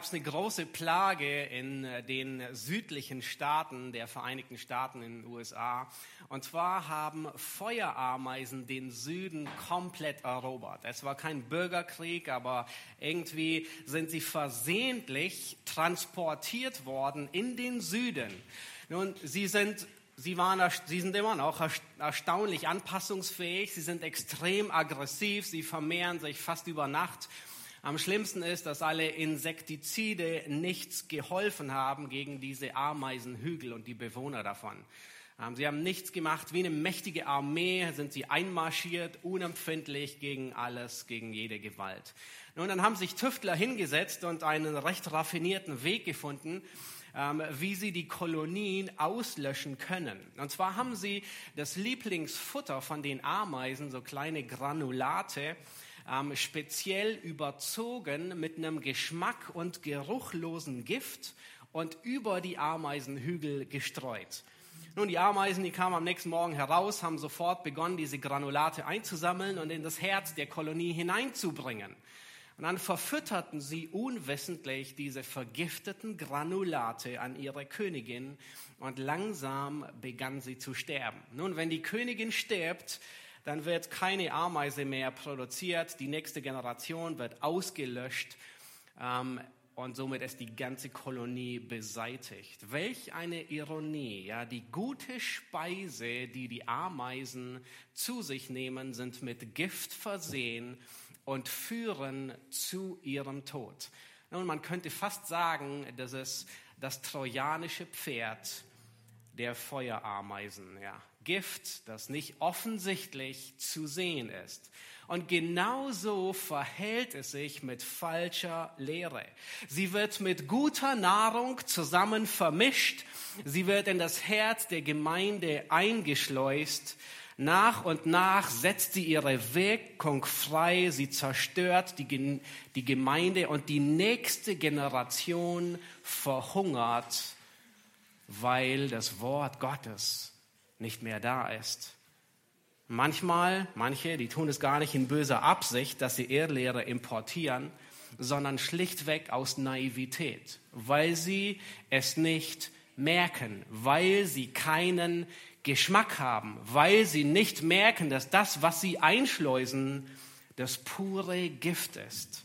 Gab es eine große Plage in äh, den südlichen Staaten der Vereinigten Staaten in den USA. Und zwar haben Feuerameisen den Süden komplett erobert. Es war kein Bürgerkrieg, aber irgendwie sind sie versehentlich transportiert worden in den Süden. Nun, sie sind Sie, waren, sie sind immer noch erst- erstaunlich anpassungsfähig, sie sind extrem aggressiv, sie vermehren sich fast über Nacht. Am schlimmsten ist, dass alle Insektizide nichts geholfen haben gegen diese Ameisenhügel und die Bewohner davon. Ähm, Sie haben nichts gemacht. Wie eine mächtige Armee sind sie einmarschiert, unempfindlich gegen alles, gegen jede Gewalt. Nun, dann haben sich Tüftler hingesetzt und einen recht raffinierten Weg gefunden, ähm, wie sie die Kolonien auslöschen können. Und zwar haben sie das Lieblingsfutter von den Ameisen, so kleine Granulate, ähm, speziell überzogen mit einem Geschmack- und geruchlosen Gift und über die Ameisenhügel gestreut. Nun, die Ameisen, die kamen am nächsten Morgen heraus, haben sofort begonnen, diese Granulate einzusammeln und in das Herz der Kolonie hineinzubringen. Und dann verfütterten sie unwissentlich diese vergifteten Granulate an ihre Königin und langsam begann sie zu sterben. Nun, wenn die Königin stirbt, dann wird keine Ameise mehr produziert, die nächste Generation wird ausgelöscht ähm, und somit ist die ganze Kolonie beseitigt. Welch eine Ironie, ja, die gute Speise, die die Ameisen zu sich nehmen, sind mit Gift versehen und führen zu ihrem Tod. Nun, man könnte fast sagen, das ist das trojanische Pferd der Feuerameisen. Ja. Gift, das nicht offensichtlich zu sehen ist. Und genauso verhält es sich mit falscher Lehre. Sie wird mit guter Nahrung zusammen vermischt. Sie wird in das Herz der Gemeinde eingeschleust. Nach und nach setzt sie ihre Wirkung frei. Sie zerstört die, die Gemeinde und die nächste Generation verhungert weil das Wort Gottes nicht mehr da ist. Manchmal, manche, die tun es gar nicht in böser Absicht, dass sie Irrlehre importieren, sondern schlichtweg aus Naivität, weil sie es nicht merken, weil sie keinen Geschmack haben, weil sie nicht merken, dass das, was sie einschleusen, das pure Gift ist.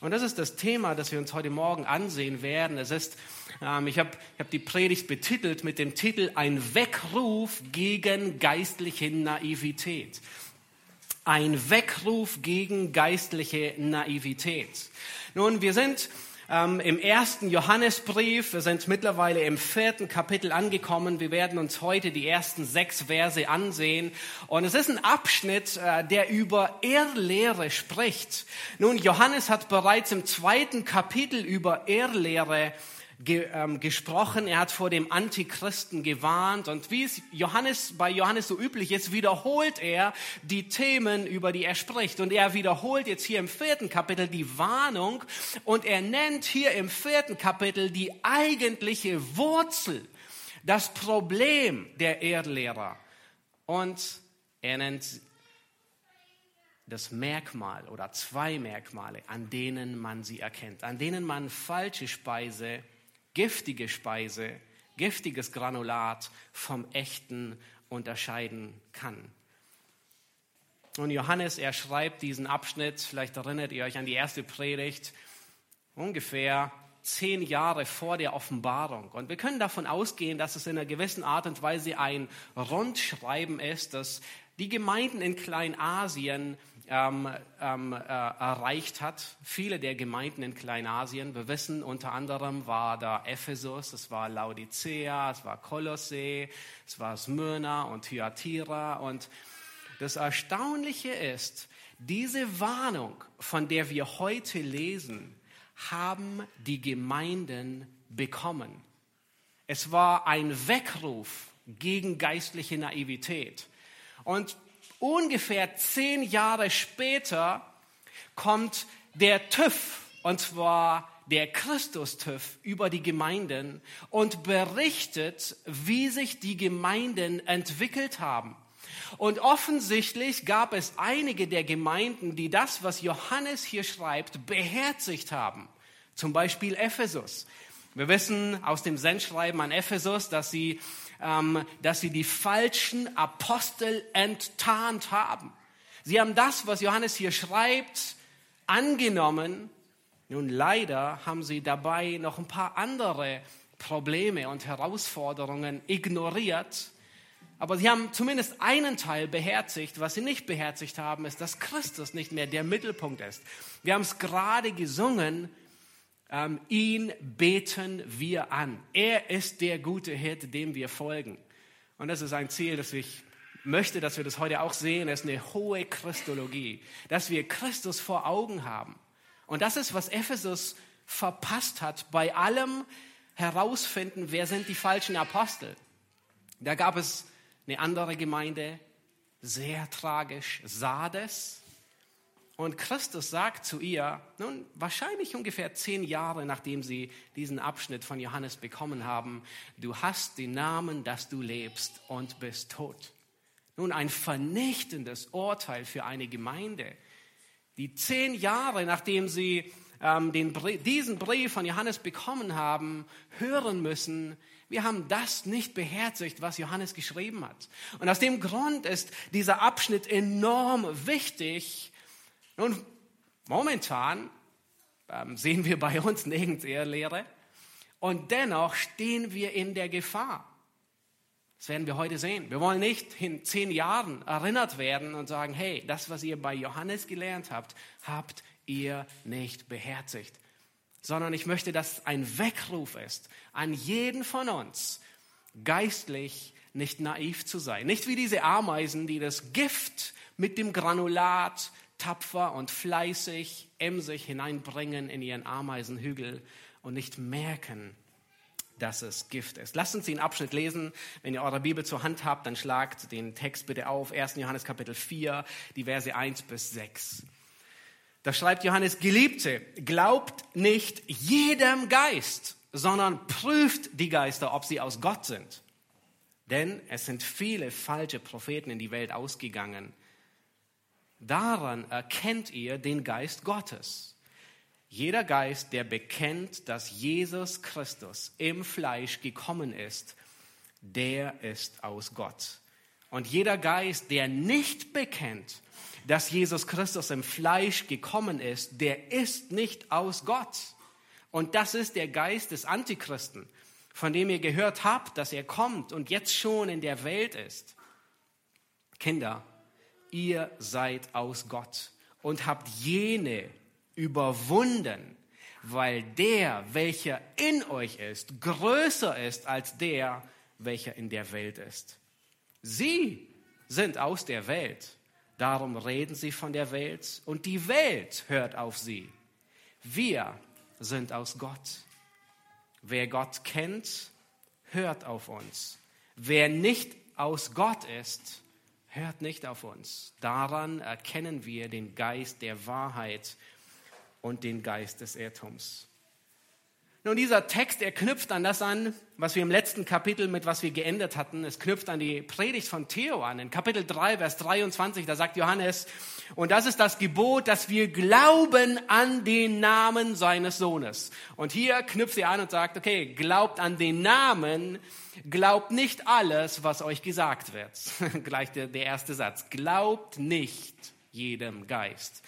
Und das ist das Thema, das wir uns heute Morgen ansehen werden. Es ist, ähm, ich habe hab die Predigt betitelt mit dem Titel Ein Weckruf gegen geistliche Naivität. Ein Weckruf gegen geistliche Naivität. Nun, wir sind ähm, im ersten Johannesbrief, wir sind mittlerweile im vierten Kapitel angekommen. Wir werden uns heute die ersten sechs Verse ansehen. Und es ist ein Abschnitt, äh, der über Irrlehre spricht. Nun, Johannes hat bereits im zweiten Kapitel über Irrlehre ge, ähm, gesprochen, er hat vor dem Antichristen gewarnt und wie es Johannes, bei Johannes so üblich ist, wiederholt er die Themen, über die er spricht. Und er wiederholt jetzt hier im vierten Kapitel die Warnung und er nennt hier im vierten Kapitel die eigentliche Wurzel, das Problem der Erdlehrer. Und er nennt das Merkmal oder zwei Merkmale, an denen man sie erkennt, an denen man falsche Speise, giftige Speise, giftiges Granulat vom echten unterscheiden kann. Und Johannes, er schreibt diesen Abschnitt, vielleicht erinnert ihr euch an die erste Predigt, ungefähr zehn Jahre vor der Offenbarung. Und wir können davon ausgehen, dass es in einer gewissen Art und Weise ein Rundschreiben ist, das die Gemeinden in Kleinasien ähm, ähm, äh, erreicht hat. Viele der Gemeinden in Kleinasien, wir wissen, unter anderem war da Ephesus, es war Laodicea, es war Kolossee, es war Smyrna und Thyatira. Und das Erstaunliche ist, diese Warnung, von der wir heute lesen, haben die Gemeinden bekommen. Es war ein Weckruf gegen geistliche Naivität. Und ungefähr zehn Jahre später kommt der TÜV, und zwar der Christus-TÜV über die Gemeinden und berichtet, wie sich die Gemeinden entwickelt haben. Und offensichtlich gab es einige der Gemeinden, die das, was Johannes hier schreibt, beherzigt haben. Zum Beispiel Ephesus. Wir wissen aus dem Sendschreiben an Ephesus, dass sie, ähm, dass sie die falschen Apostel enttarnt haben. Sie haben das, was Johannes hier schreibt, angenommen. Nun leider haben sie dabei noch ein paar andere Probleme und Herausforderungen ignoriert aber sie haben zumindest einen Teil beherzigt. Was sie nicht beherzigt haben, ist, dass Christus nicht mehr der Mittelpunkt ist. Wir haben es gerade gesungen, ähm, ihn beten wir an. Er ist der gute Hirte, dem wir folgen. Und das ist ein Ziel, das ich möchte, dass wir das heute auch sehen. Es ist eine hohe Christologie, dass wir Christus vor Augen haben. Und das ist, was Ephesus verpasst hat bei allem herausfinden, wer sind die falschen Apostel. Da gab es eine andere Gemeinde, sehr tragisch, Sardes. Und Christus sagt zu ihr, nun wahrscheinlich ungefähr zehn Jahre nachdem sie diesen Abschnitt von Johannes bekommen haben, du hast den Namen, dass du lebst und bist tot. Nun ein vernichtendes Urteil für eine Gemeinde, die zehn Jahre nachdem sie ähm, den, diesen Brief von Johannes bekommen haben, hören müssen, wir haben das nicht beherzigt, was Johannes geschrieben hat. Und aus dem Grund ist dieser Abschnitt enorm wichtig. Nun, momentan ähm, sehen wir bei uns nirgends Ehrlehre. Und dennoch stehen wir in der Gefahr. Das werden wir heute sehen. Wir wollen nicht in zehn Jahren erinnert werden und sagen, hey, das, was ihr bei Johannes gelernt habt, habt ihr nicht beherzigt sondern ich möchte, dass ein Weckruf ist an jeden von uns, geistlich nicht naiv zu sein. Nicht wie diese Ameisen, die das Gift mit dem Granulat tapfer und fleißig emsig hineinbringen in ihren Ameisenhügel und nicht merken, dass es Gift ist. Lasst uns den Abschnitt lesen. Wenn ihr eure Bibel zur Hand habt, dann schlagt den Text bitte auf. 1. Johannes Kapitel 4, die Verse 1 bis 6. Da schreibt Johannes, Geliebte, glaubt nicht jedem Geist, sondern prüft die Geister, ob sie aus Gott sind. Denn es sind viele falsche Propheten in die Welt ausgegangen. Daran erkennt ihr den Geist Gottes. Jeder Geist, der bekennt, dass Jesus Christus im Fleisch gekommen ist, der ist aus Gott. Und jeder Geist, der nicht bekennt, dass Jesus Christus im Fleisch gekommen ist, der ist nicht aus Gott. Und das ist der Geist des Antichristen, von dem ihr gehört habt, dass er kommt und jetzt schon in der Welt ist. Kinder, ihr seid aus Gott und habt jene überwunden, weil der, welcher in euch ist, größer ist als der, welcher in der Welt ist. Sie sind aus der Welt Darum reden sie von der Welt und die Welt hört auf sie. Wir sind aus Gott. Wer Gott kennt, hört auf uns. Wer nicht aus Gott ist, hört nicht auf uns. Daran erkennen wir den Geist der Wahrheit und den Geist des Irrtums. Nun, dieser Text, er knüpft an das an, was wir im letzten Kapitel mit was wir geändert hatten. Es knüpft an die Predigt von Theo an. In Kapitel 3, Vers 23, da sagt Johannes, und das ist das Gebot, dass wir glauben an den Namen seines Sohnes. Und hier knüpft er an und sagt, okay, glaubt an den Namen, glaubt nicht alles, was euch gesagt wird. Gleich der, der erste Satz. Glaubt nicht jedem Geist.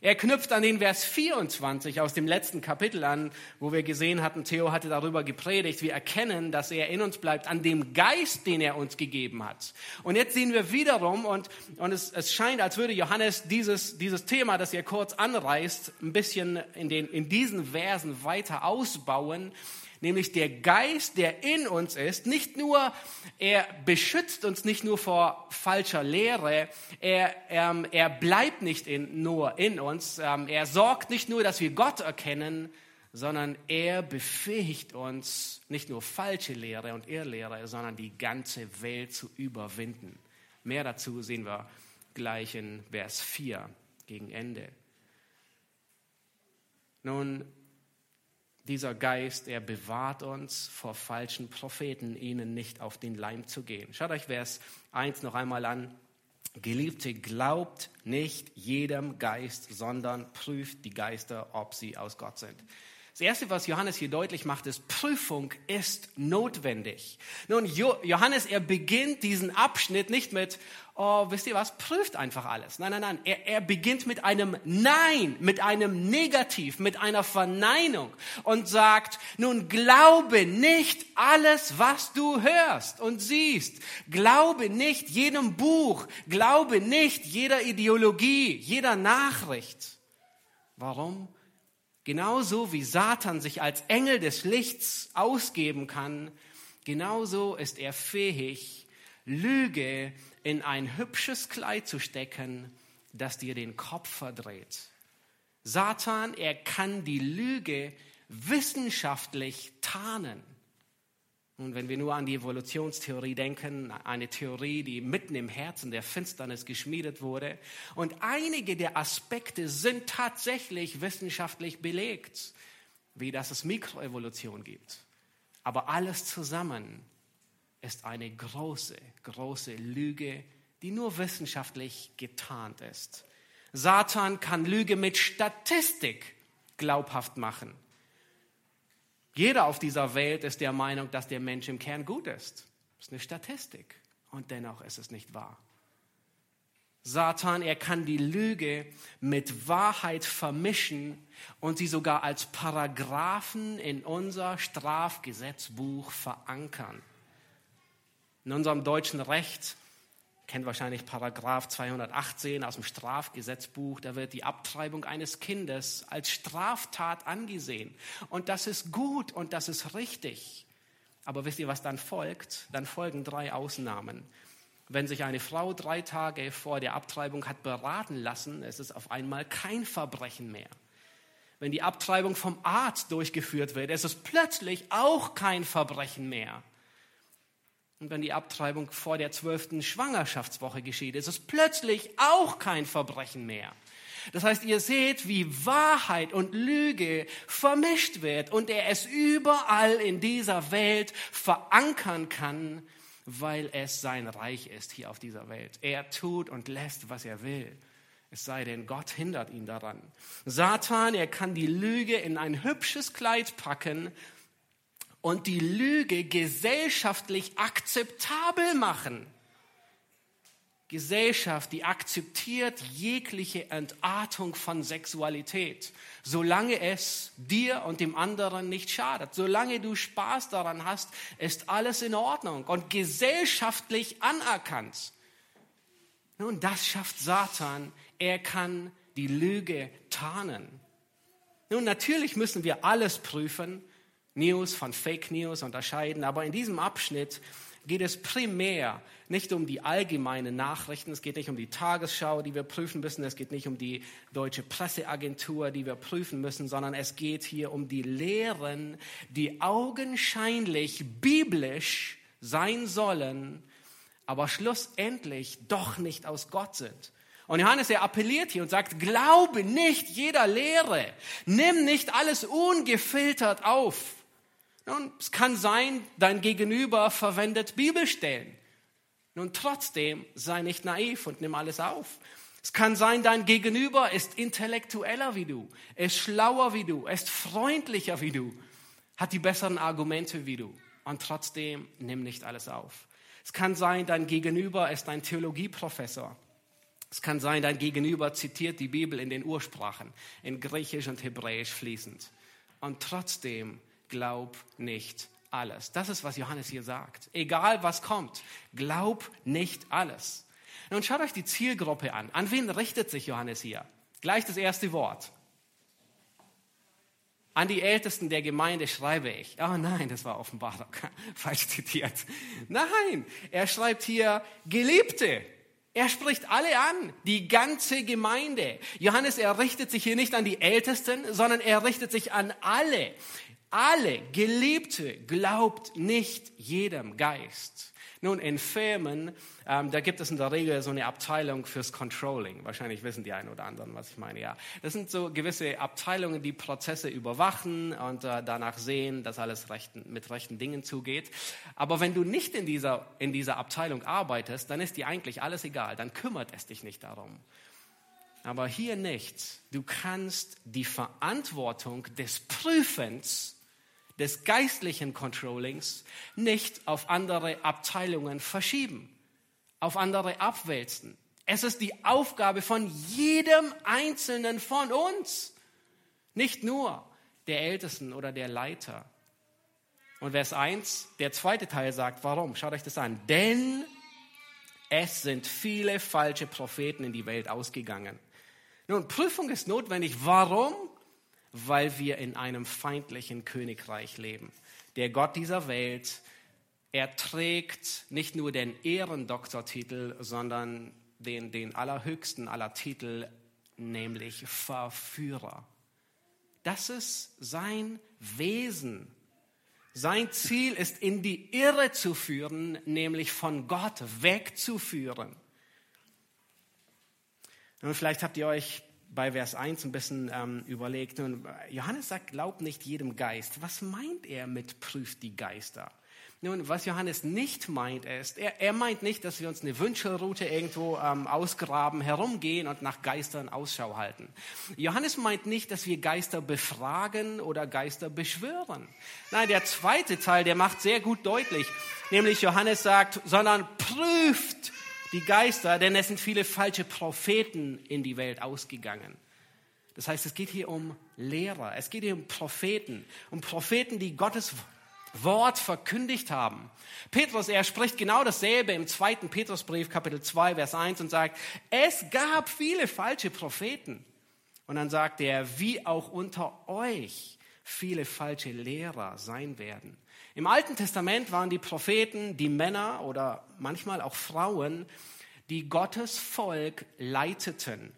Er knüpft an den Vers 24 aus dem letzten Kapitel an, wo wir gesehen hatten, Theo hatte darüber gepredigt, wir erkennen, dass er in uns bleibt, an dem Geist, den er uns gegeben hat. Und jetzt sehen wir wiederum, und, und es, es scheint, als würde Johannes dieses, dieses Thema, das er kurz anreißt, ein bisschen in, den, in diesen Versen weiter ausbauen nämlich der Geist, der in uns ist, nicht nur, er beschützt uns nicht nur vor falscher Lehre, er, ähm, er bleibt nicht in, nur in uns, ähm, er sorgt nicht nur, dass wir Gott erkennen, sondern er befähigt uns, nicht nur falsche Lehre und Irrlehre, sondern die ganze Welt zu überwinden. Mehr dazu sehen wir gleich in Vers 4 gegen Ende. Nun, dieser Geist, er bewahrt uns vor falschen Propheten, ihnen nicht auf den Leim zu gehen. Schaut euch Vers 1 noch einmal an. Geliebte, glaubt nicht jedem Geist, sondern prüft die Geister, ob sie aus Gott sind. Das Erste, was Johannes hier deutlich macht, ist, Prüfung ist notwendig. Nun, Johannes, er beginnt diesen Abschnitt nicht mit, oh, wisst ihr was, prüft einfach alles. Nein, nein, nein. Er, er beginnt mit einem Nein, mit einem Negativ, mit einer Verneinung und sagt, nun glaube nicht alles, was du hörst und siehst. Glaube nicht jedem Buch. Glaube nicht jeder Ideologie, jeder Nachricht. Warum? Genauso wie Satan sich als Engel des Lichts ausgeben kann, genauso ist er fähig, Lüge in ein hübsches Kleid zu stecken, das dir den Kopf verdreht. Satan, er kann die Lüge wissenschaftlich tarnen. Und wenn wir nur an die Evolutionstheorie denken, eine Theorie, die mitten im Herzen der Finsternis geschmiedet wurde. Und einige der Aspekte sind tatsächlich wissenschaftlich belegt, wie dass es Mikroevolution gibt. Aber alles zusammen ist eine große, große Lüge, die nur wissenschaftlich getarnt ist. Satan kann Lüge mit Statistik glaubhaft machen. Jeder auf dieser Welt ist der Meinung, dass der Mensch im Kern gut ist. Das ist eine Statistik. Und dennoch ist es nicht wahr. Satan, er kann die Lüge mit Wahrheit vermischen und sie sogar als Paragraphen in unser Strafgesetzbuch verankern. In unserem deutschen Recht kennt wahrscheinlich Paragraph 218 aus dem Strafgesetzbuch, da wird die Abtreibung eines Kindes als Straftat angesehen. Und das ist gut und das ist richtig. Aber wisst ihr, was dann folgt? Dann folgen drei Ausnahmen. Wenn sich eine Frau drei Tage vor der Abtreibung hat beraten lassen, ist es auf einmal kein Verbrechen mehr. Wenn die Abtreibung vom Arzt durchgeführt wird, ist es plötzlich auch kein Verbrechen mehr. Und wenn die Abtreibung vor der zwölften Schwangerschaftswoche geschieht, ist es plötzlich auch kein Verbrechen mehr. Das heißt, ihr seht, wie Wahrheit und Lüge vermischt wird und er es überall in dieser Welt verankern kann, weil es sein Reich ist hier auf dieser Welt. Er tut und lässt, was er will. Es sei denn, Gott hindert ihn daran. Satan, er kann die Lüge in ein hübsches Kleid packen und die Lüge gesellschaftlich akzeptabel machen. Gesellschaft, die akzeptiert jegliche Entartung von Sexualität, solange es dir und dem anderen nicht schadet. Solange du Spaß daran hast, ist alles in Ordnung und gesellschaftlich anerkannt. Nun, das schafft Satan. Er kann die Lüge tarnen. Nun, natürlich müssen wir alles prüfen. News von Fake News unterscheiden. Aber in diesem Abschnitt geht es primär nicht um die allgemeinen Nachrichten, es geht nicht um die Tagesschau, die wir prüfen müssen, es geht nicht um die deutsche Presseagentur, die wir prüfen müssen, sondern es geht hier um die Lehren, die augenscheinlich biblisch sein sollen, aber schlussendlich doch nicht aus Gott sind. Und Johannes, er appelliert hier und sagt, glaube nicht jeder Lehre, nimm nicht alles ungefiltert auf. Nun, es kann sein, dein Gegenüber verwendet Bibelstellen. Nun, trotzdem sei nicht naiv und nimm alles auf. Es kann sein, dein Gegenüber ist intellektueller wie du, ist schlauer wie du, ist freundlicher wie du, hat die besseren Argumente wie du. Und trotzdem nimm nicht alles auf. Es kann sein, dein Gegenüber ist ein Theologieprofessor. Es kann sein, dein Gegenüber zitiert die Bibel in den Ursprachen, in Griechisch und Hebräisch fließend. Und trotzdem glaub nicht alles. Das ist, was Johannes hier sagt. Egal was kommt, glaub nicht alles. Nun schaut euch die Zielgruppe an. An wen richtet sich Johannes hier? Gleich das erste Wort. An die Ältesten der Gemeinde schreibe ich. Oh nein, das war Offenbarung. Falsch zitiert. Nein, er schreibt hier Geliebte. Er spricht alle an, die ganze Gemeinde. Johannes, er richtet sich hier nicht an die Ältesten, sondern er richtet sich an alle. Alle Geliebte glaubt nicht jedem Geist. Nun, in Firmen, ähm, da gibt es in der Regel so eine Abteilung fürs Controlling. Wahrscheinlich wissen die einen oder anderen, was ich meine. Ja, das sind so gewisse Abteilungen, die Prozesse überwachen und äh, danach sehen, dass alles rechten, mit rechten Dingen zugeht. Aber wenn du nicht in dieser, in dieser Abteilung arbeitest, dann ist dir eigentlich alles egal. Dann kümmert es dich nicht darum. Aber hier nicht. Du kannst die Verantwortung des Prüfens des geistlichen Controllings nicht auf andere Abteilungen verschieben, auf andere abwälzen. Es ist die Aufgabe von jedem Einzelnen von uns, nicht nur der Ältesten oder der Leiter. Und Vers 1, der zweite Teil sagt, warum? Schaut euch das an. Denn es sind viele falsche Propheten in die Welt ausgegangen. Nun, Prüfung ist notwendig. Warum? Weil wir in einem feindlichen Königreich leben. Der Gott dieser Welt, er trägt nicht nur den Ehrendoktortitel, sondern den, den allerhöchsten aller Titel, nämlich Verführer. Das ist sein Wesen. Sein Ziel ist, in die Irre zu führen, nämlich von Gott wegzuführen. Und vielleicht habt ihr euch bei Vers 1 ein bisschen ähm, überlegt. Und Johannes sagt, glaubt nicht jedem Geist. Was meint er mit prüft die Geister? Nun, was Johannes nicht meint, ist, er, er meint nicht, dass wir uns eine Wünschelroute irgendwo ähm, ausgraben, herumgehen und nach Geistern Ausschau halten. Johannes meint nicht, dass wir Geister befragen oder Geister beschwören. Nein, der zweite Teil, der macht sehr gut deutlich, nämlich Johannes sagt, sondern prüft die Geister, denn es sind viele falsche Propheten in die Welt ausgegangen. Das heißt, es geht hier um Lehrer, es geht hier um Propheten, um Propheten, die Gottes Wort verkündigt haben. Petrus, er spricht genau dasselbe im zweiten Petrusbrief, Kapitel 2, Vers 1 und sagt, es gab viele falsche Propheten. Und dann sagt er, wie auch unter euch viele falsche Lehrer sein werden. Im Alten Testament waren die Propheten die Männer oder manchmal auch Frauen, die Gottes Volk leiteten,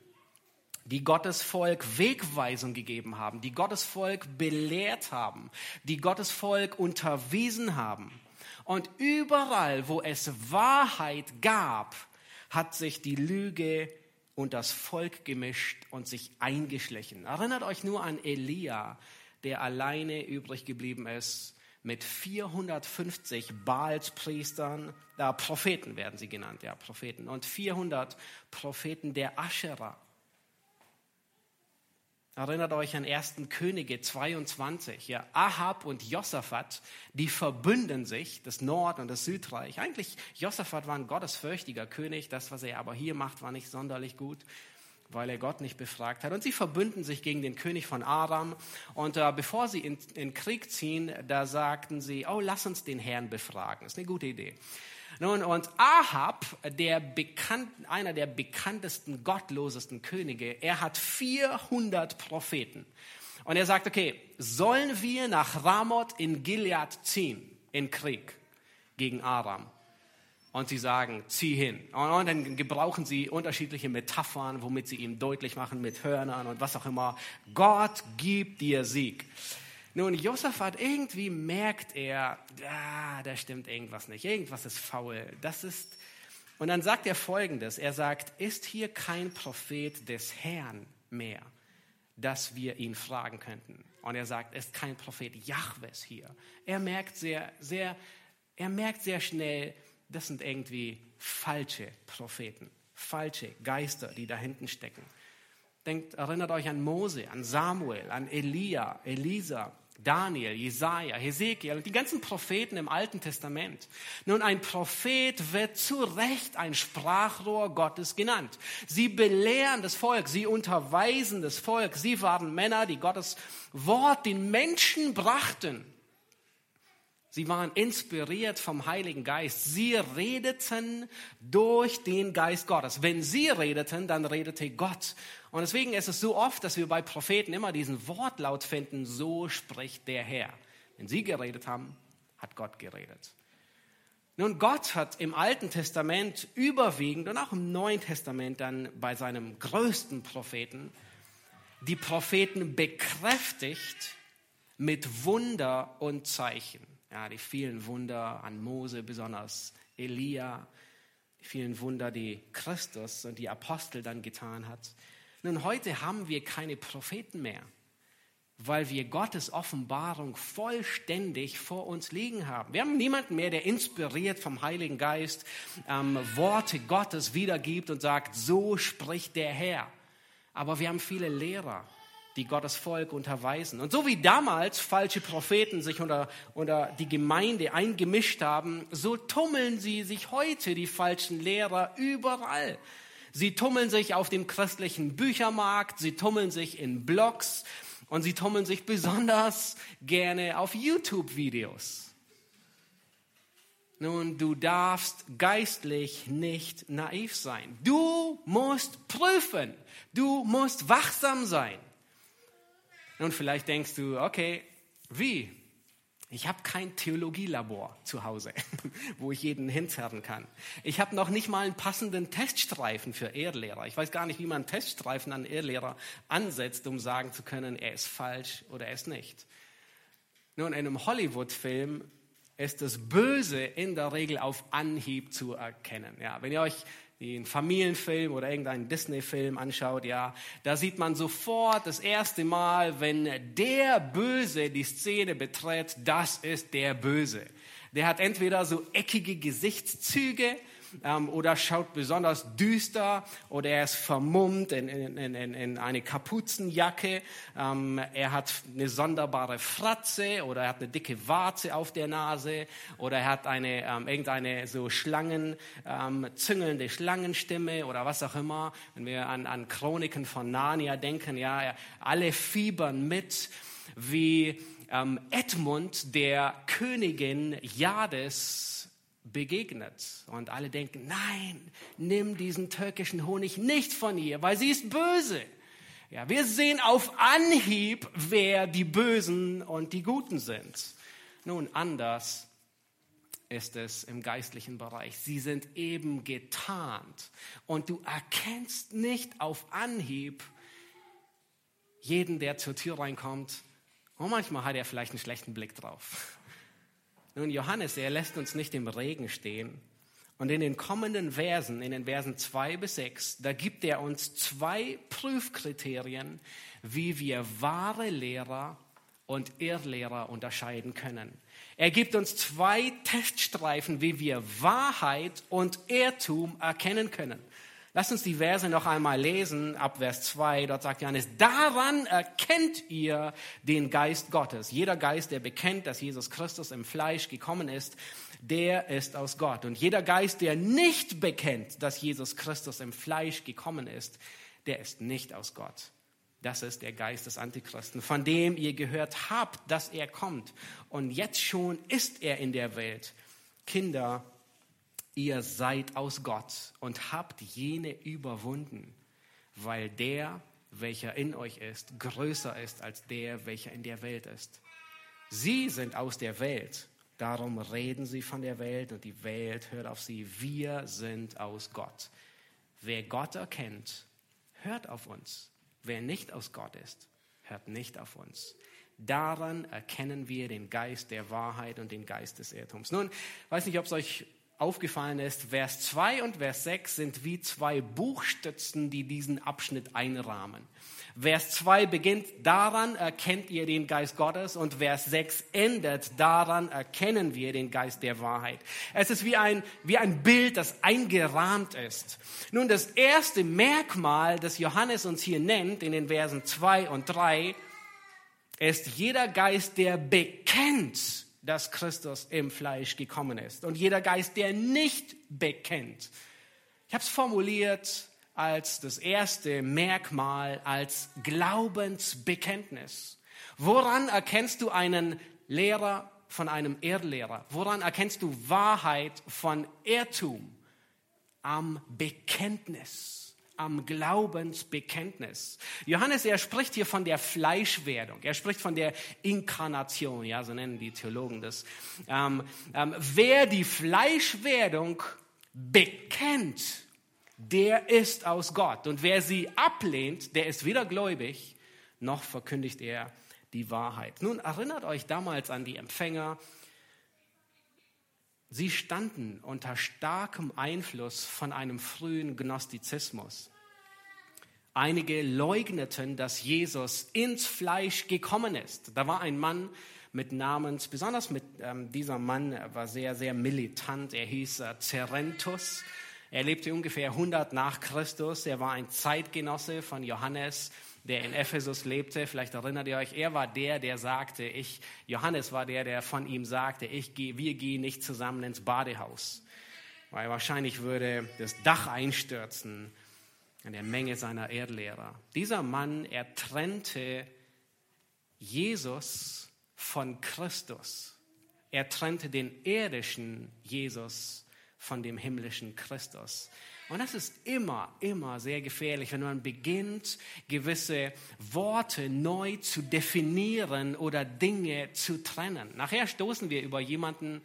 die Gottes Volk Wegweisung gegeben haben, die Gottes Volk belehrt haben, die Gottes Volk unterwiesen haben. Und überall, wo es Wahrheit gab, hat sich die Lüge und das Volk gemischt und sich eingeschlichen. Erinnert euch nur an Elia, der alleine übrig geblieben ist mit 450 Baalspriestern, äh, Propheten werden sie genannt, ja, Propheten, und 400 Propheten der Aschera. Erinnert euch an 1. Könige 22, ja, Ahab und Josaphat, die verbünden sich, das Nord- und das Südreich. Eigentlich, Josaphat war ein gottesfürchtiger König, das, was er aber hier macht, war nicht sonderlich gut weil er Gott nicht befragt hat. Und sie verbünden sich gegen den König von Aram. Und äh, bevor sie in, in Krieg ziehen, da sagten sie, oh, lass uns den Herrn befragen. Ist eine gute Idee. Nun, und Ahab, der bekannt, einer der bekanntesten, gottlosesten Könige, er hat 400 Propheten. Und er sagt, okay, sollen wir nach Ramoth in Gilead ziehen, in Krieg gegen Aram? Und sie sagen, zieh hin. Und dann gebrauchen sie unterschiedliche Metaphern, womit sie ihm deutlich machen, mit Hörnern und was auch immer. Gott gibt dir Sieg. Nun, Josaphat, irgendwie merkt er, ah, da stimmt irgendwas nicht, irgendwas ist faul. Das ist, und dann sagt er folgendes, er sagt, ist hier kein Prophet des Herrn mehr, dass wir ihn fragen könnten? Und er sagt, ist kein Prophet Jahwes hier. Er merkt sehr, sehr, er merkt sehr schnell, das sind irgendwie falsche Propheten, falsche Geister, die da hinten stecken. Denkt, erinnert euch an Mose, an Samuel, an Elia, Elisa, Daniel, Jesaja, Hesekiel die ganzen Propheten im Alten Testament. Nun, ein Prophet wird zu Recht ein Sprachrohr Gottes genannt. Sie belehren das Volk, sie unterweisen das Volk. Sie waren Männer, die Gottes Wort den Menschen brachten. Sie waren inspiriert vom Heiligen Geist. Sie redeten durch den Geist Gottes. Wenn sie redeten, dann redete Gott. Und deswegen ist es so oft, dass wir bei Propheten immer diesen Wortlaut finden, so spricht der Herr. Wenn sie geredet haben, hat Gott geredet. Nun, Gott hat im Alten Testament überwiegend und auch im Neuen Testament dann bei seinem größten Propheten die Propheten bekräftigt mit Wunder und Zeichen. Ja, die vielen Wunder an Mose, besonders Elia, die vielen Wunder, die Christus und die Apostel dann getan hat. Nun, heute haben wir keine Propheten mehr weil wir Gottes Offenbarung vollständig vor uns liegen haben. Wir haben niemanden mehr, der inspiriert vom Heiligen Geist ähm, Worte Gottes wiedergibt und sagt, so spricht der Herr. Aber wir haben viele Lehrer, die Gottes Volk unterweisen. Und so wie damals falsche Propheten sich unter, unter die Gemeinde eingemischt haben, so tummeln sie sich heute, die falschen Lehrer, überall. Sie tummeln sich auf dem christlichen Büchermarkt, sie tummeln sich in Blogs, und sie tummeln sich besonders gerne auf YouTube-Videos. Nun, du darfst geistlich nicht naiv sein. Du musst prüfen. Du musst wachsam sein. Nun, vielleicht denkst du, okay, wie? Ich habe kein Theologielabor zu Hause, wo ich jeden hinzerren kann. Ich habe noch nicht mal einen passenden Teststreifen für Ehrlehrer. Ich weiß gar nicht, wie man einen Teststreifen an Ehrlehrer ansetzt, um sagen zu können, er ist falsch oder er ist nicht. Nun, in einem Hollywood-Film ist das Böse in der Regel auf Anhieb zu erkennen. Ja, wenn ihr euch den Familienfilm oder irgendeinen Disney-Film anschaut, ja, da sieht man sofort das erste Mal, wenn der Böse die Szene betritt, das ist der Böse. Der hat entweder so eckige Gesichtszüge ähm, oder schaut besonders düster oder er ist vermummt in, in, in, in eine Kapuzenjacke. Ähm, er hat eine sonderbare Fratze oder er hat eine dicke Warze auf der Nase oder er hat eine, ähm, irgendeine so Schlangen, ähm, züngelnde Schlangenstimme oder was auch immer. Wenn wir an, an Chroniken von Narnia denken, ja, alle fiebern mit, wie ähm, Edmund der Königin Jades begegnet. Und alle denken, nein, nimm diesen türkischen Honig nicht von ihr, weil sie ist böse. Ja, wir sehen auf Anhieb, wer die Bösen und die Guten sind. Nun, anders ist es im geistlichen Bereich. Sie sind eben getarnt und du erkennst nicht auf Anhieb jeden, der zur Tür reinkommt. Und manchmal hat er vielleicht einen schlechten Blick drauf. Nun, Johannes, er lässt uns nicht im Regen stehen. Und in den kommenden Versen, in den Versen zwei bis sechs, da gibt er uns zwei Prüfkriterien, wie wir wahre Lehrer und Irrlehrer unterscheiden können. Er gibt uns zwei Teststreifen, wie wir Wahrheit und Irrtum erkennen können. Lass uns die Verse noch einmal lesen, ab Vers 2. Dort sagt Johannes, daran erkennt ihr den Geist Gottes. Jeder Geist, der bekennt, dass Jesus Christus im Fleisch gekommen ist, der ist aus Gott. Und jeder Geist, der nicht bekennt, dass Jesus Christus im Fleisch gekommen ist, der ist nicht aus Gott. Das ist der Geist des Antichristen, von dem ihr gehört habt, dass er kommt. Und jetzt schon ist er in der Welt. Kinder, ihr seid aus Gott und habt jene überwunden, weil der, welcher in euch ist, größer ist als der, welcher in der Welt ist. Sie sind aus der Welt, darum reden sie von der Welt und die Welt hört auf sie. Wir sind aus Gott. Wer Gott erkennt, hört auf uns. Wer nicht aus Gott ist, hört nicht auf uns. Daran erkennen wir den Geist der Wahrheit und den Geist des Irrtums. Nun, weiß nicht, ob es euch aufgefallen ist, Vers 2 und Vers 6 sind wie zwei Buchstützen, die diesen Abschnitt einrahmen. Vers 2 beginnt, daran erkennt ihr den Geist Gottes und Vers 6 endet, daran erkennen wir den Geist der Wahrheit. Es ist wie ein, wie ein Bild, das eingerahmt ist. Nun, das erste Merkmal, das Johannes uns hier nennt in den Versen 2 und 3, ist jeder Geist, der bekennt, dass Christus im Fleisch gekommen ist. Und jeder Geist, der nicht bekennt. Ich habe es formuliert als das erste Merkmal, als Glaubensbekenntnis. Woran erkennst du einen Lehrer von einem Erdlehrer? Woran erkennst du Wahrheit von Irrtum? Am Bekenntnis am Glaubensbekenntnis. Johannes, er spricht hier von der Fleischwerdung. Er spricht von der Inkarnation. Ja, so nennen die Theologen das. Ähm, ähm, wer die Fleischwerdung bekennt, der ist aus Gott. Und wer sie ablehnt, der ist weder gläubig, noch verkündigt er die Wahrheit. Nun erinnert euch damals an die Empfänger. Sie standen unter starkem Einfluss von einem frühen Gnostizismus. Einige leugneten, dass Jesus ins Fleisch gekommen ist. Da war ein Mann mit Namens, besonders mit ähm, dieser Mann war sehr, sehr militant. Er hieß äh, Cerentus. Er lebte ungefähr 100 nach Christus. Er war ein Zeitgenosse von Johannes der in Ephesus lebte. Vielleicht erinnert ihr euch, er war der, der sagte, ich, Johannes war der, der von ihm sagte, ich gehe, wir gehen nicht zusammen ins Badehaus. Weil wahrscheinlich würde das Dach einstürzen an der Menge seiner Erdlehrer. Dieser Mann, er trennte Jesus von Christus. Er trennte den irdischen Jesus von dem himmlischen Christus. Und das ist immer, immer sehr gefährlich, wenn man beginnt, gewisse Worte neu zu definieren oder Dinge zu trennen. Nachher stoßen wir über jemanden,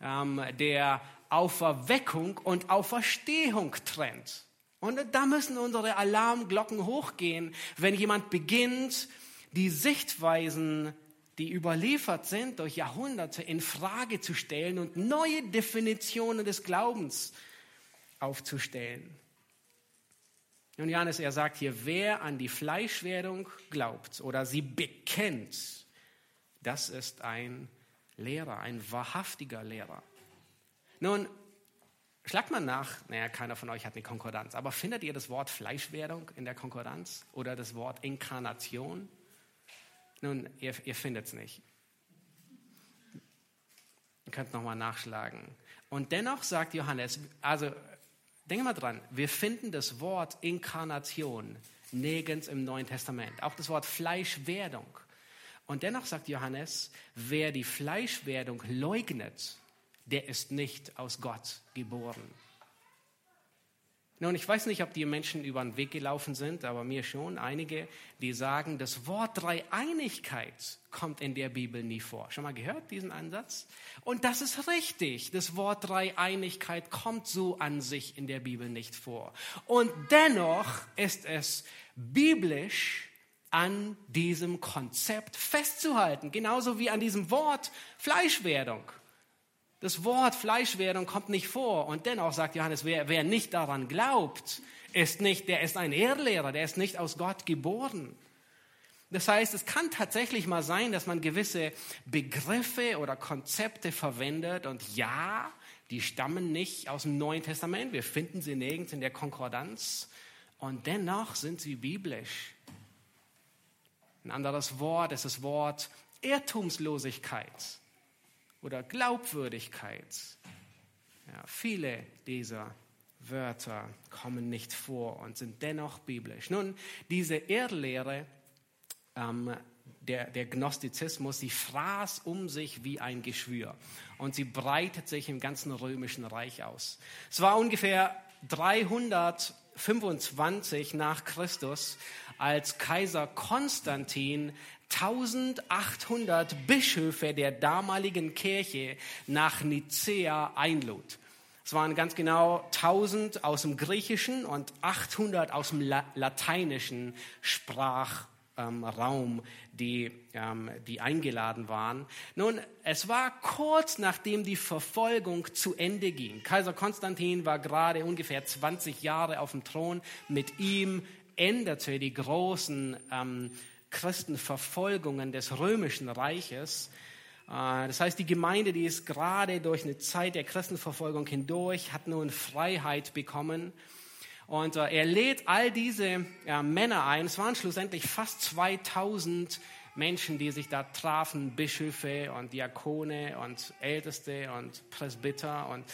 ähm, der Auferweckung und Auferstehung trennt. Und da müssen unsere Alarmglocken hochgehen, wenn jemand beginnt, die Sichtweisen, die überliefert sind durch Jahrhunderte, in Frage zu stellen und neue Definitionen des Glaubens aufzustellen. Und Johannes, er sagt hier, wer an die Fleischwerdung glaubt oder sie bekennt, das ist ein Lehrer, ein wahrhaftiger Lehrer. Nun, schlagt mal nach, naja, keiner von euch hat eine Konkordanz, aber findet ihr das Wort Fleischwerdung in der Konkordanz oder das Wort Inkarnation? Nun, ihr, ihr findet es nicht. Ihr könnt nochmal nachschlagen. Und dennoch sagt Johannes, also Denke mal dran, wir finden das Wort Inkarnation nirgends im Neuen Testament. Auch das Wort Fleischwerdung. Und dennoch sagt Johannes, wer die Fleischwerdung leugnet, der ist nicht aus Gott geboren. Nun, ich weiß nicht, ob die Menschen über den Weg gelaufen sind, aber mir schon einige, die sagen, das Wort Dreieinigkeit kommt in der Bibel nie vor. Schon mal gehört diesen Ansatz? Und das ist richtig. Das Wort Dreieinigkeit kommt so an sich in der Bibel nicht vor. Und dennoch ist es biblisch an diesem Konzept festzuhalten, genauso wie an diesem Wort Fleischwerdung. Das Wort Fleischwerdung kommt nicht vor. Und dennoch sagt Johannes, wer, wer nicht daran glaubt, ist nicht, der ist ein Ehrlehrer, der ist nicht aus Gott geboren. Das heißt, es kann tatsächlich mal sein, dass man gewisse Begriffe oder Konzepte verwendet und ja, die stammen nicht aus dem Neuen Testament. Wir finden sie nirgends in der Konkordanz und dennoch sind sie biblisch. Ein anderes Wort ist das Wort Irrtumslosigkeit oder Glaubwürdigkeit. Ja, viele dieser Wörter kommen nicht vor und sind dennoch biblisch. Nun, diese Erdlehre, ähm, der, der Gnostizismus, sie fraß um sich wie ein Geschwür und sie breitet sich im ganzen römischen Reich aus. Es war ungefähr 325 nach Christus, als Kaiser Konstantin 1800 Bischöfe der damaligen Kirche nach Nicea einlud. Es waren ganz genau 1000 aus dem Griechischen und 800 aus dem lateinischen Sprachraum, die, ähm, die eingeladen waren. Nun, es war kurz nachdem die Verfolgung zu Ende ging. Kaiser Konstantin war gerade ungefähr 20 Jahre auf dem Thron. Mit ihm änderte die großen ähm, Christenverfolgungen des römischen Reiches. Äh, das heißt, die Gemeinde, die ist gerade durch eine Zeit der Christenverfolgung hindurch, hat nun Freiheit bekommen. Und äh, er lädt all diese Männer ein. Es waren schlussendlich fast 2000 Menschen, die sich da trafen, Bischöfe und Diakone und Älteste und Presbyter, und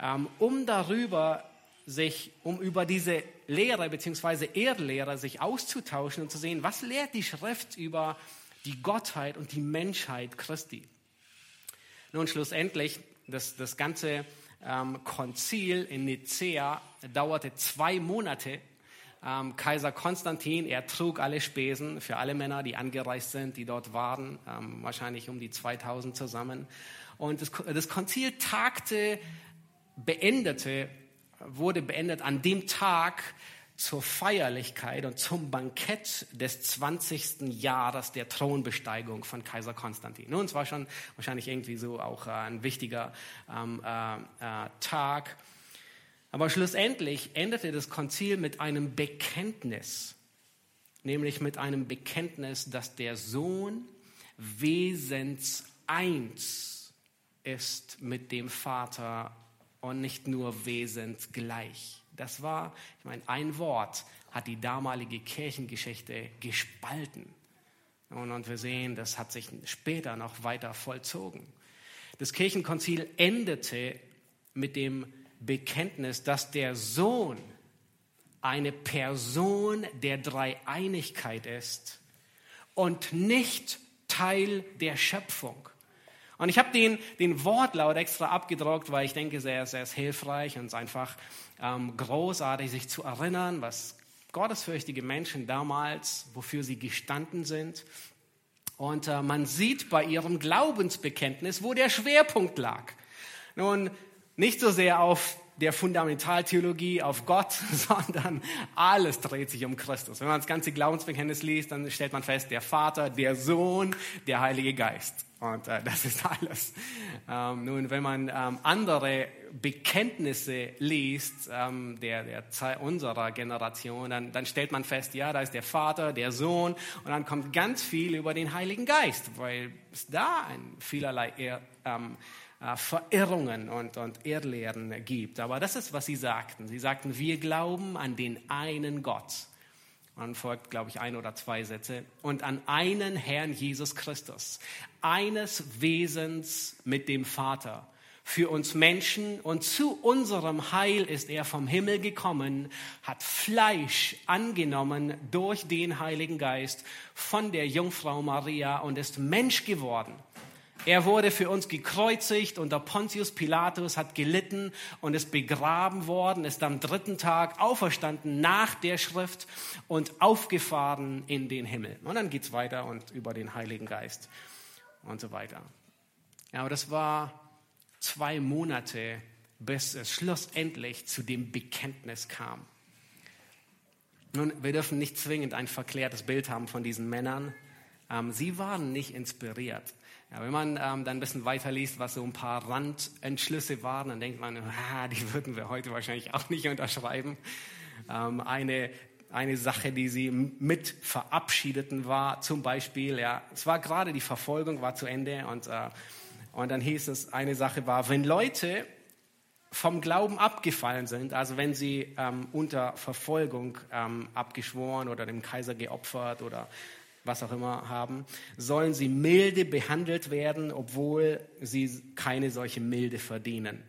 ähm, um darüber sich, um über diese Lehre bzw. Erdlehre sich auszutauschen und zu sehen, was lehrt die Schrift über die Gottheit und die Menschheit Christi. Nun schlussendlich, das, das ganze ähm, Konzil in Nicea dauerte zwei Monate ähm, Kaiser Konstantin, er trug alle Spesen für alle Männer, die angereist sind, die dort waren, ähm, wahrscheinlich um die 2000 zusammen. Und das, das Konzil tagte, beendete, wurde beendet an dem Tag zur Feierlichkeit und zum Bankett des 20. Jahres der Thronbesteigung von Kaiser Konstantin. Nun, es war schon wahrscheinlich irgendwie so auch äh, ein wichtiger ähm, äh, äh, Tag. Aber schlussendlich endete das Konzil mit einem Bekenntnis, nämlich mit einem Bekenntnis, dass der Sohn Wesens eins ist mit dem Vater und nicht nur wesensgleich. Das war, ich meine, ein Wort hat die damalige Kirchengeschichte gespalten. Und, wir sehen, das hat sich später noch weiter vollzogen. Das Kirchenkonzil endete mit dem Bekenntnis, dass der Sohn eine Person der Dreieinigkeit ist und nicht Teil der Schöpfung. Und ich habe den, den Wortlaut extra abgedruckt, weil ich denke, sehr, sehr ist hilfreich und es ist einfach ähm, großartig, sich zu erinnern, was gottesfürchtige Menschen damals, wofür sie gestanden sind. Und äh, man sieht bei ihrem Glaubensbekenntnis, wo der Schwerpunkt lag. Nun, nicht so sehr auf der Fundamentaltheologie auf Gott, sondern alles dreht sich um Christus. Wenn man das ganze Glaubensbekenntnis liest, dann stellt man fest, der Vater, der Sohn, der Heilige Geist. Und äh, das ist alles. Ähm, nun, wenn man ähm, andere Bekenntnisse liest, ähm, der, der Zeit unserer Generation, dann, dann stellt man fest, ja, da ist der Vater, der Sohn, und dann kommt ganz viel über den Heiligen Geist, weil es da ein vielerlei ähm, äh, Verirrungen und, und Irrlehren gibt. Aber das ist, was sie sagten. Sie sagten, wir glauben an den einen Gott. Man folgt, glaube ich, ein oder zwei Sätze. Und an einen Herrn Jesus Christus. Eines Wesens mit dem Vater. Für uns Menschen und zu unserem Heil ist er vom Himmel gekommen, hat Fleisch angenommen durch den Heiligen Geist von der Jungfrau Maria und ist Mensch geworden er wurde für uns gekreuzigt unter Pontius Pilatus, hat gelitten und ist begraben worden, ist am dritten Tag auferstanden nach der Schrift und aufgefahren in den Himmel. Und dann geht es weiter und über den Heiligen Geist und so weiter. Ja, aber das war zwei Monate, bis es schlussendlich zu dem Bekenntnis kam. Nun, wir dürfen nicht zwingend ein verklärtes Bild haben von diesen Männern. Ähm, sie waren nicht inspiriert. Ja, wenn man ähm, dann ein bisschen weiterliest, was so ein paar Randentschlüsse waren, dann denkt man, ah, die würden wir heute wahrscheinlich auch nicht unterschreiben. Ähm, eine, eine Sache, die sie mit verabschiedeten war, zum Beispiel, ja, es war gerade die Verfolgung war zu Ende und, äh, und dann hieß es, eine Sache war, wenn Leute vom Glauben abgefallen sind, also wenn sie ähm, unter Verfolgung ähm, abgeschworen oder dem Kaiser geopfert oder was auch immer haben, sollen sie milde behandelt werden, obwohl sie keine solche Milde verdienen.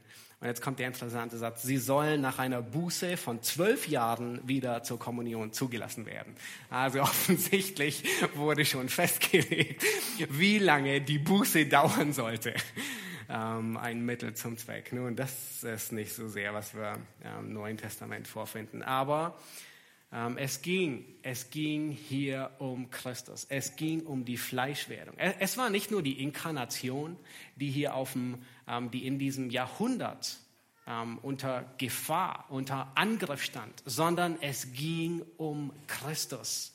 Und jetzt kommt der interessante Satz. Sie sollen nach einer Buße von zwölf Jahren wieder zur Kommunion zugelassen werden. Also offensichtlich wurde schon festgelegt, wie lange die Buße dauern sollte. Ähm, ein Mittel zum Zweck. Nun, das ist nicht so sehr, was wir im Neuen Testament vorfinden. Aber es ging, es ging hier um Christus. Es ging um die Fleischwerdung. Es war nicht nur die Inkarnation, die hier auf dem, ähm, die in diesem Jahrhundert ähm, unter Gefahr, unter Angriff stand, sondern es ging um Christus.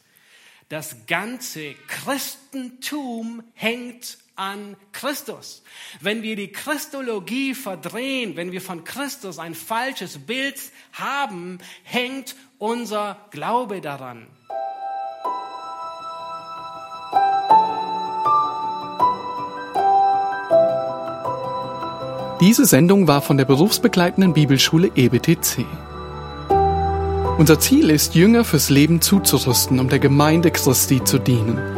Das ganze Christentum hängt an Christus. Wenn wir die Christologie verdrehen, wenn wir von Christus ein falsches Bild haben, hängt unser Glaube daran. Diese Sendung war von der berufsbegleitenden Bibelschule EBTC. Unser Ziel ist, Jünger fürs Leben zuzurüsten, um der Gemeinde Christi zu dienen.